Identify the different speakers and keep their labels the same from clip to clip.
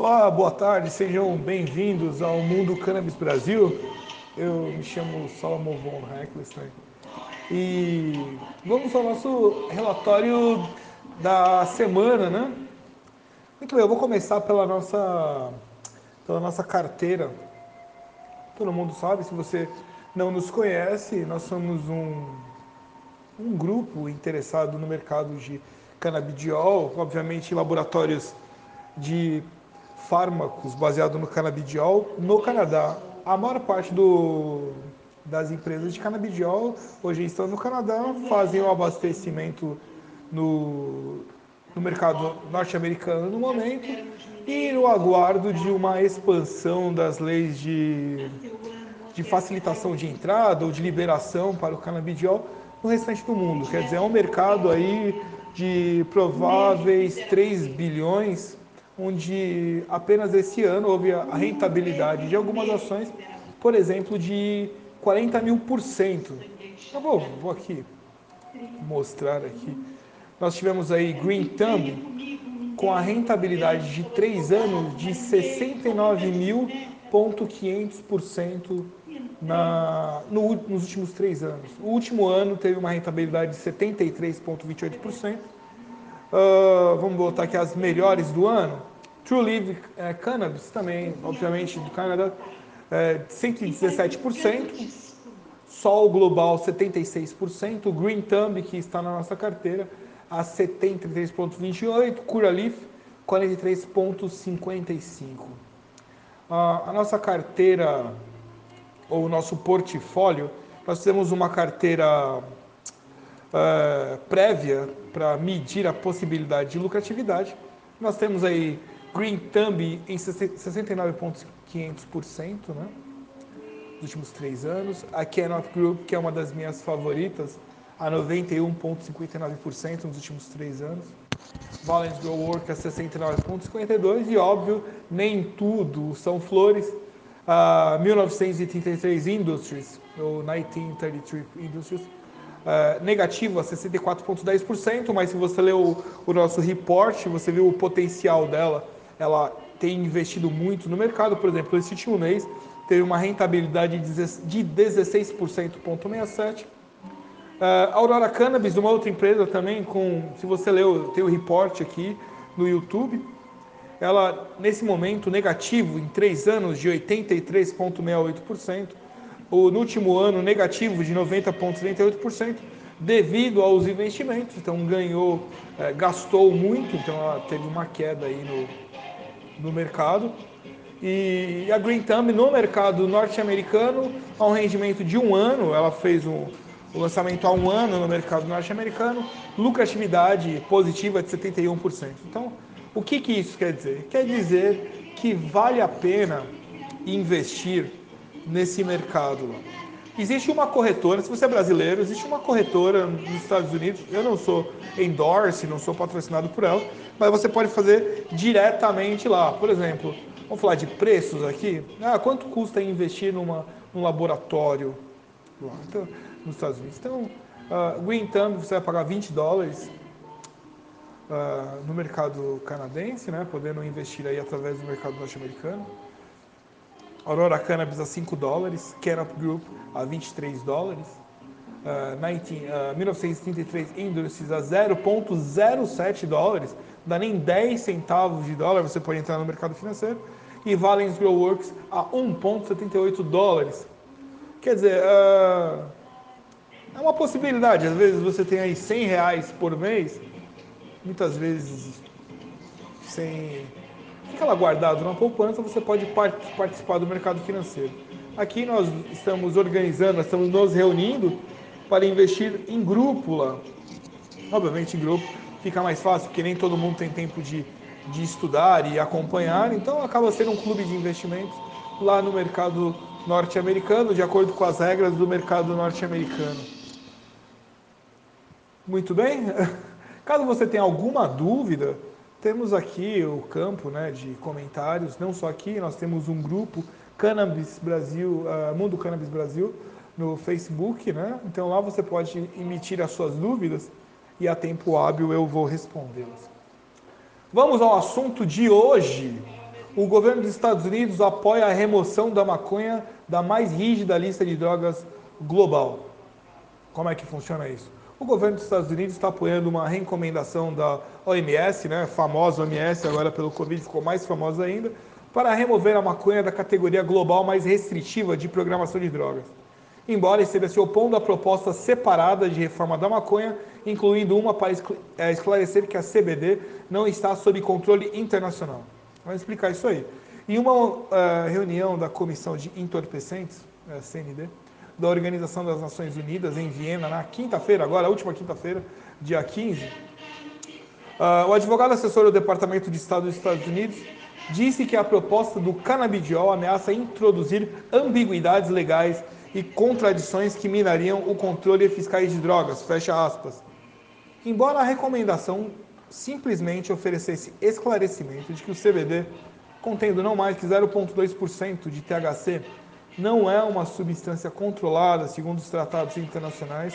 Speaker 1: Olá, boa tarde, sejam bem-vindos ao Mundo Cannabis Brasil. Eu me chamo Salomon von Heckelstein e vamos ao nosso relatório da semana, né? Muito bem, eu vou começar pela nossa, pela nossa carteira. Todo mundo sabe, se você não nos conhece, nós somos um, um grupo interessado no mercado de canabidiol, obviamente laboratórios de fármacos baseados no canabidiol no Canadá. A maior parte do, das empresas de canabidiol hoje estão no Canadá, fazem o abastecimento no, no mercado norte-americano no momento e no aguardo de uma expansão das leis de, de facilitação de entrada ou de liberação para o canabidiol no restante do mundo. Quer dizer, é um mercado aí de prováveis 3 bilhões onde apenas esse ano houve a rentabilidade de algumas ações, por exemplo, de 40 mil por cento. Eu vou, vou aqui mostrar aqui. Nós tivemos aí Green Thumb com a rentabilidade de 3 anos de 69.500% na, no, nos últimos 3 anos. O último ano teve uma rentabilidade de 73,28%. Uh, vamos botar aqui as melhores do ano. True Live é, Cannabis também, obviamente, do Canadá, é, 117%. Sol Global, 76%. Green Thumb, que está na nossa carteira, a 73,28%. Cura Leaf, 43,55%. Uh, a nossa carteira, ou o nosso portfólio, nós temos uma carteira uh, prévia para medir a possibilidade de lucratividade. Nós temos aí Green Thumb em 69,500%, né? Nos últimos três anos. A Kenneth Group, que é uma das minhas favoritas, a 91,59% nos últimos três anos. Valence Grow Work a 69,52% e, óbvio, nem tudo são flores. Uh, 1933 Industries, ou 1933 Industries, uh, negativo a 64,10%, mas se você ler o, nosso report, você viu o potencial dela. Ela tem investido muito no mercado, por exemplo, esse último mês teve uma rentabilidade de 16,67%. Uh, Aurora Cannabis, uma outra empresa também, com, se você leu, tem o report aqui no YouTube, ela nesse momento negativo em três anos de 83,68% no último ano negativo de 90,38%, devido aos investimentos. Então ganhou, é, gastou muito, então ela teve uma queda aí no, no mercado. E a Green Thumb no mercado norte-americano, a um rendimento de um ano, ela fez um, o lançamento há um ano no mercado norte-americano, lucratividade positiva de 71%. Então, o que, que isso quer dizer? Quer dizer que vale a pena investir nesse mercado. Existe uma corretora, se você é brasileiro, existe uma corretora nos Estados Unidos. Eu não sou endorse, não sou patrocinado por ela, mas você pode fazer diretamente lá. Por exemplo, vamos falar de preços aqui. Ah, quanto custa investir numa, num laboratório lá, então, nos Estados Unidos? Então, uh, Green você vai pagar 20 dólares uh, no mercado canadense, né, podendo investir aí através do mercado norte-americano. Aurora Cannabis a 5 dólares, Canop Group a 23 dólares, uh, 19, uh, 1933 Industries a 0,07 dólares, dá nem 10 centavos de dólar, você pode entrar no mercado financeiro, e Valens Grow Works a 1,78 dólares. Quer dizer, uh, é uma possibilidade, às vezes você tem aí 100 reais por mês, muitas vezes sem fica lá guardado na poupança, você pode participar do mercado financeiro. Aqui nós estamos organizando, estamos nos reunindo para investir em grupo lá. Obviamente em grupo fica mais fácil, porque nem todo mundo tem tempo de, de estudar e acompanhar, então acaba sendo um clube de investimentos lá no mercado norte-americano, de acordo com as regras do mercado norte-americano. Muito bem? Caso você tenha alguma dúvida, temos aqui o campo né, de comentários, não só aqui, nós temos um grupo Cannabis Brasil, uh, Mundo Cannabis Brasil, no Facebook, né? Então lá você pode emitir as suas dúvidas e a tempo hábil eu vou respondê-las. Vamos ao assunto de hoje. o governo dos Estados Unidos apoia a remoção da maconha da mais rígida lista de drogas global. Como é que funciona isso? O governo dos Estados Unidos está apoiando uma recomendação da OMS, né, famosa OMS, agora pelo Covid ficou mais famosa ainda, para remover a maconha da categoria global mais restritiva de programação de drogas. Embora esteja se opondo à proposta separada de reforma da maconha, incluindo uma para é, esclarecer que a CBD não está sob controle internacional. Vamos explicar isso aí. Em uma uh, reunião da Comissão de Entorpecentes, uh, CND, da Organização das Nações Unidas, em Viena, na quinta-feira, agora, última quinta-feira, dia 15, uh, ah, o advogado assessor do Departamento de Estado dos Estados Unidos disse que a proposta do canabidiol ameaça introduzir ambiguidades legais e contradições que minariam o controle fiscais de drogas, fecha aspas. Embora a recomendação simplesmente oferecesse esclarecimento de que o CBD, contendo não mais que 0,2% de THC, não é uma substância controlada segundo os tratados internacionais,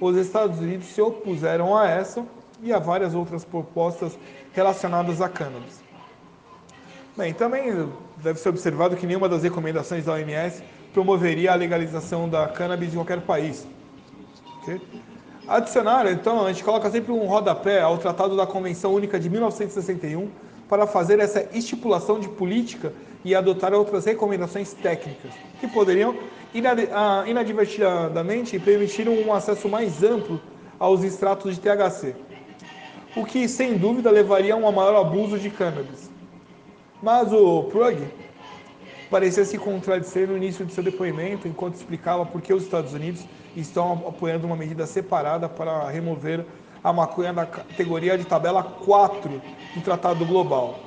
Speaker 1: os Estados Unidos se opuseram a essa e a várias outras propostas relacionadas a cannabis. Bem, também deve ser observado que nenhuma das recomendações da OMS promoveria a legalização da cannabis em qualquer país. Okay? Adicionar, então, a gente coloca sempre um rodapé ao Tratado da Convenção Única de 1961 para fazer essa estipulação de política e adotar outras recomendações técnicas que poderiam ah, inadvertidamente permitir um acesso mais amplo aos extratos de THC, o que sem dúvida levaria a um maior abuso de cannabis. Mas o Prug parecia se contradizer no início de seu depoimento, enquanto explicava por que os Estados Unidos estão apoiando uma medida separada para remover a maconha da categoria de tabela 4 do Tratado Global,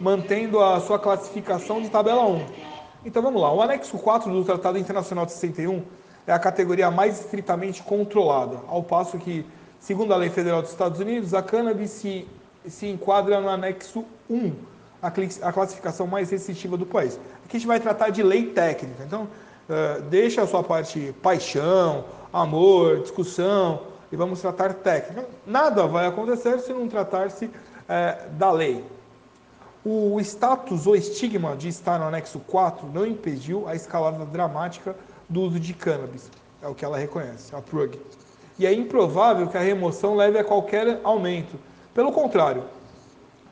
Speaker 1: mantendo a sua classificação de tabela 1. Então vamos lá, o anexo 4 do Tratado Internacional de 61 é a categoria mais estritamente controlada, ao passo que, segundo a lei federal dos Estados Unidos, a cannabis se, se enquadra no anexo 1, a classificação mais restritiva do país. Aqui a gente vai tratar de lei técnica, então uh, deixa a sua parte paixão, amor, discussão, e vamos tratar técnica. Nada vai acontecer se não tratar-se uh, da lei. O status ou estigma de estar no anexo 4 não impediu a escalada dramática do uso de cannabis, é o que ela reconhece, a PRUG. E é improvável que a remoção leve a qualquer aumento. Pelo contrário,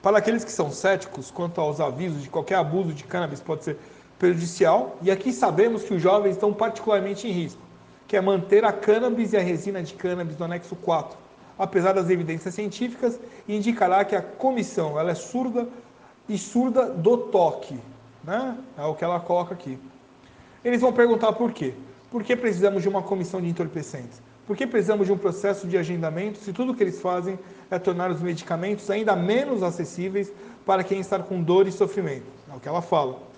Speaker 1: para aqueles que são céticos quanto aos avisos de qualquer abuso de cannabis pode ser prejudicial, e aqui sabemos que os jovens estão particularmente em risco, que é manter a cannabis e a resina de cannabis no anexo 4, apesar das evidências científicas, indicará que a comissão ela é surda e surda do toque, né? É o que ela coloca aqui. Eles vão perguntar por quê? Por que precisamos de uma comissão de entorpecentes? Por que precisamos de um processo de agendamento se tudo que eles fazem é tornar os medicamentos ainda menos acessíveis para quem está com dor e sofrimento? É o que ela fala.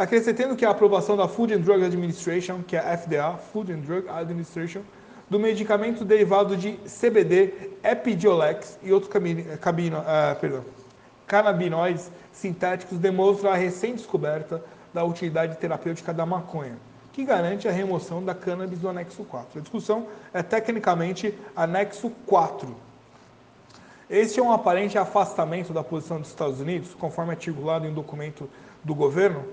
Speaker 1: Acrescentando que a aprovação da Food and Drug Administration, que é a FDA, Food and Drug Administration, do medicamento derivado de CBD, Epidiolex e outros cabino, uh, perdão, canabinoides sintéticos demonstra a recém-descoberta da utilidade terapêutica da maconha que garante a remoção da cannabis do anexo 4. A discussão é tecnicamente anexo 4. Este é um aparente afastamento da posição dos Estados Unidos, conforme articulado em um documento do governo.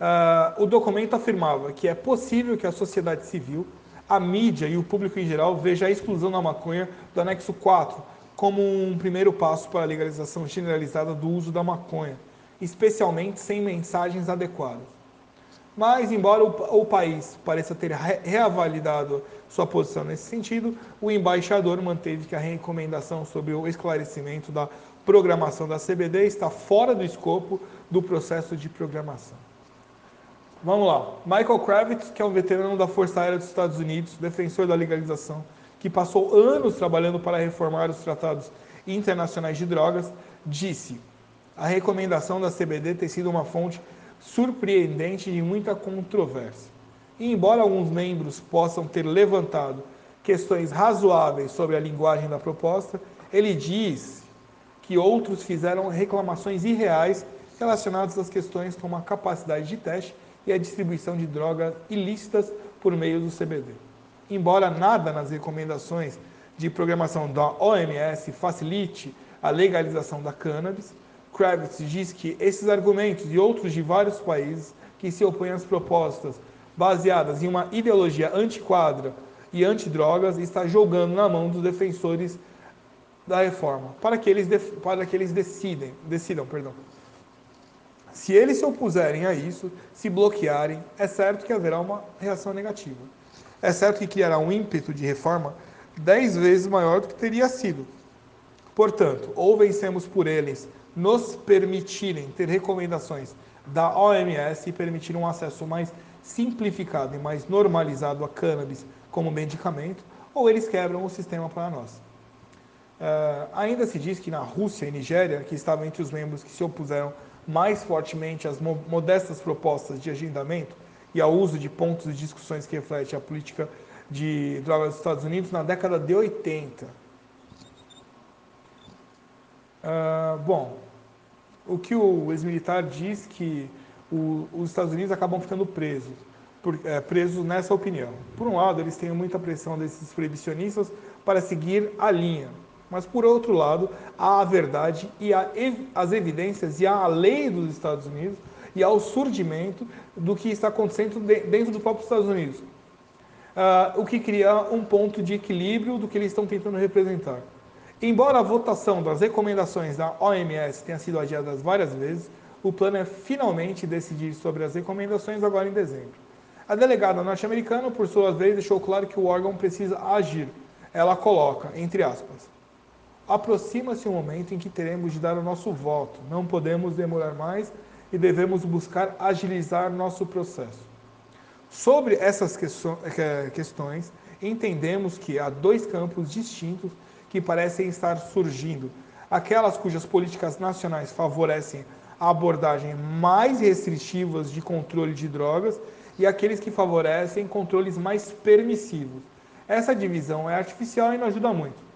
Speaker 1: Uh, o documento afirmava que é possível que a sociedade civil, a mídia e o público em geral veja a exclusão da maconha do anexo 4 como um primeiro passo para a legalização generalizada do uso da maconha, especialmente sem mensagens adequadas. Mas, embora o, país pareça ter re reavalidado sua posição nesse sentido, o embaixador manteve que a recomendação sobre o esclarecimento da programação da CBD está fora do escopo do processo de programação. Vamos lá. Michael Kravitz, que é um veterano da Força Aérea dos Estados Unidos, defensor da legalização, que passou anos trabalhando para reformar os tratados internacionais de drogas, disse: a recomendação da CBD tem sido uma fonte surpreendente de muita controvérsia. E embora alguns membros possam ter levantado questões razoáveis sobre a linguagem da proposta, ele diz que outros fizeram reclamações irreais relacionadas às questões como a capacidade de teste e a distribuição de drogas ilícitas por meio do CBD. Embora nada nas recomendações de programação da OMS facilite a legalização da cannabis, Kravitz diz que esses argumentos e outros de vários países que se opõem às propostas baseadas em uma ideologia antiquadra e antidrogas está jogando na mão dos defensores da reforma, para que eles, para que eles decidem, decidam. Perdão. Se eles se opuserem a isso, se bloquearem, é certo que haverá uma reação negativa. É certo que criará um ímpeto de reforma dez vezes maior do que teria sido. Portanto, ou vencemos por eles nos permitirem ter recomendações da OMS e permitir um acesso mais simplificado e mais normalizado a cannabis como medicamento, ou eles quebram o sistema para nós. Uh, ainda se diz que na Rússia e Nigéria, que estavam entre os membros que se opuseram mais fortemente às modestas propostas de agendamento e ao uso de pontos de discussões que refletem a política de drogas dos Estados Unidos na década de 80. Uh, ah, bom, o que o ex-militar diz que o, os Estados Unidos acabam ficando presos, por, é, presos nessa opinião. Por um lado, eles têm muita pressão desses proibicionistas para seguir a linha, mas por outro lado, há a verdade e há as evidências e há a lei dos Estados Unidos e há o surgimento do que está acontecendo dentro dos próprios Estados Unidos. Uh, o que cria um ponto de equilíbrio do que eles estão tentando representar. Embora a votação das recomendações da OMS tenha sido adiada várias vezes, o plano é finalmente decidir sobre as recomendações agora em dezembro. A delegada norte-americana, por sua vez, deixou claro que o órgão precisa agir. Ela coloca, entre aspas, aproxima-se o momento em que teremos de dar o nosso voto. Não podemos demorar mais e devemos buscar agilizar nosso processo. Sobre essas questões, entendemos que há dois campos distintos que parecem estar surgindo. Aquelas cujas políticas nacionais favorecem a abordagem mais restritivas de controle de drogas e aqueles que favorecem controles mais permissivos. Essa divisão é artificial e não ajuda muito.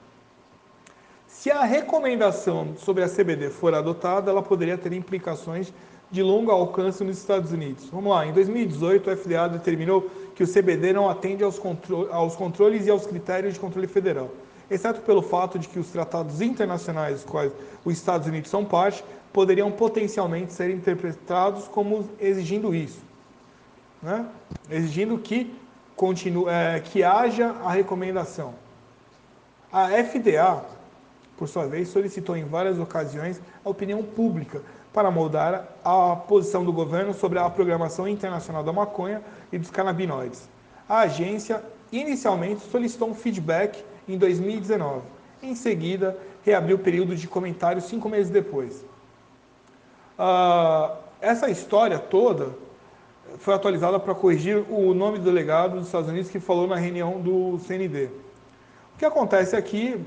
Speaker 1: Se a recomendação sobre a CBD for adotada, ela poderia ter implicações de longo alcance nos Estados Unidos. Vamos lá, em 2018 o FDA determinou que o CBD não atende aos, contro aos controles e aos critérios de controle federal exceto pelo fato de que os tratados internacionais dos quais os Estados Unidos são parte poderiam potencialmente ser interpretados como exigindo isso, né? exigindo que, continue, é, que haja a recomendação. A FDA, por sua vez, solicitou em várias ocasiões a opinião pública para moldar a posição do governo sobre a programação internacional da maconha e dos canabinoides. A agência inicialmente solicitou um feedback em 2019. Em seguida, reabriu o período de comentários cinco meses depois. Uh, essa história toda foi atualizada para corrigir o nome do delegado dos Estados Unidos que falou na reunião do CND. O que acontece aqui,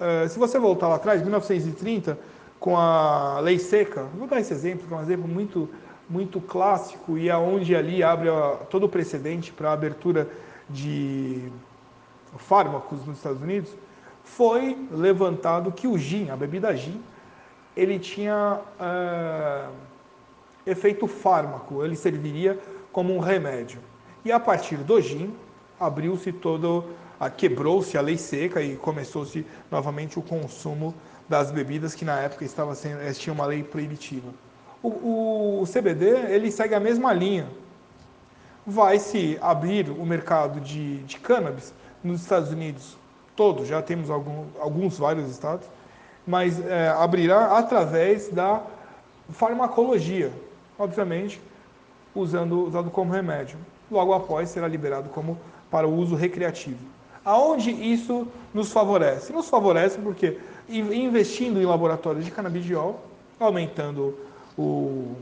Speaker 1: uh, se você voltar lá atrás, 1930, com a lei seca, vou dar esse exemplo, que é um exemplo muito, muito clássico e aonde ali abre todo o precedente para a abertura de fármacos nos Estados Unidos, foi levantado que o gin, a bebida gin, ele tinha é, efeito fármaco, ele serviria como um remédio. E a partir do gin, abriu-se todo, quebrou-se a lei seca e começou-se novamente o consumo das bebidas que na época estava sendo, eh, tinha uma lei proibitiva. O, o, CBD ele segue a mesma linha. Vai se abrir o mercado de, de cannabis nos Estados Unidos, todos, já temos algum, alguns, vários estados, mas é, abrirá através da farmacologia, obviamente, usando, usado como remédio. Logo após será liberado como para o uso recreativo. Aonde isso nos favorece? Nos favorece porque investindo em laboratórios de canabidiol, aumentando o,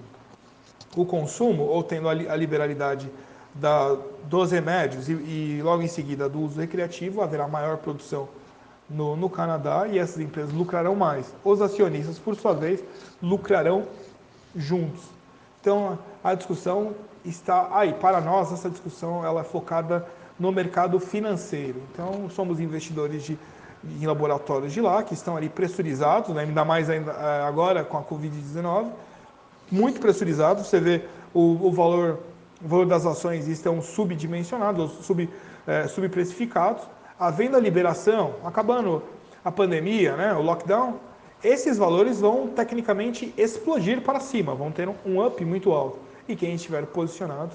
Speaker 1: o consumo ou tendo a liberalidade da, dos remédios e, e, logo em seguida do uso recreativo, haverá maior produção no, no Canadá e essas empresas lucrarão mais. Os acionistas, por sua vez, lucrarão juntos. Então, a discussão está aí. Para nós, essa discussão ela é focada no mercado financeiro. Então, somos investidores de, em laboratórios de lá, que estão ali pressurizados, né? ainda mais ainda, eh, agora com a Covid-19, muito pressurizados. Você vê o, o valor o valor das ações estão subdimensionados, sub, é, subprecificados. Havendo a liberação, acabando a pandemia, né, o lockdown, esses valores vão tecnicamente explodir para cima, vão ter um up muito alto. E quem estiver posicionado,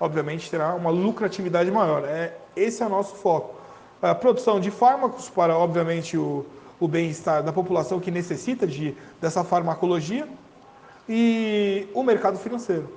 Speaker 1: obviamente, terá uma lucratividade maior. É, esse é o nosso foco. A produção de fármacos para, obviamente, o, o bem-estar da população que necessita de, dessa farmacologia e o mercado financeiro.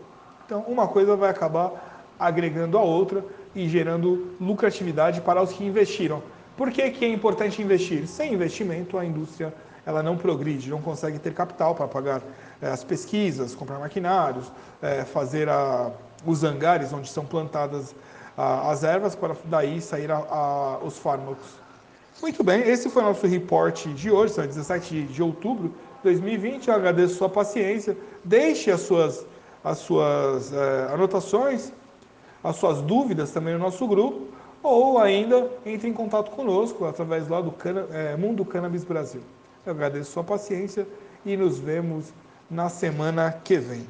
Speaker 1: Então, uma coisa vai acabar agregando a outra e gerando lucratividade para os que investiram. Por que, que é importante investir? Sem investimento, a indústria ela não progride, não consegue ter capital para pagar é, as pesquisas, comprar maquinários, é, fazer a, os hangares onde são plantadas a, as ervas para daí sair a, os fármacos. Muito bem, esse foi o nosso report de hoje, são 17 de outubro de 2020. Eu agradeço a sua paciência. Deixe as suas, as suas é, anotações, as suas dúvidas também no nosso grupo, ou ainda entre em contato conosco através lá do Cana, é, Mundo Cannabis Brasil. Eu agradeço a sua paciência e nos vemos na semana que vem.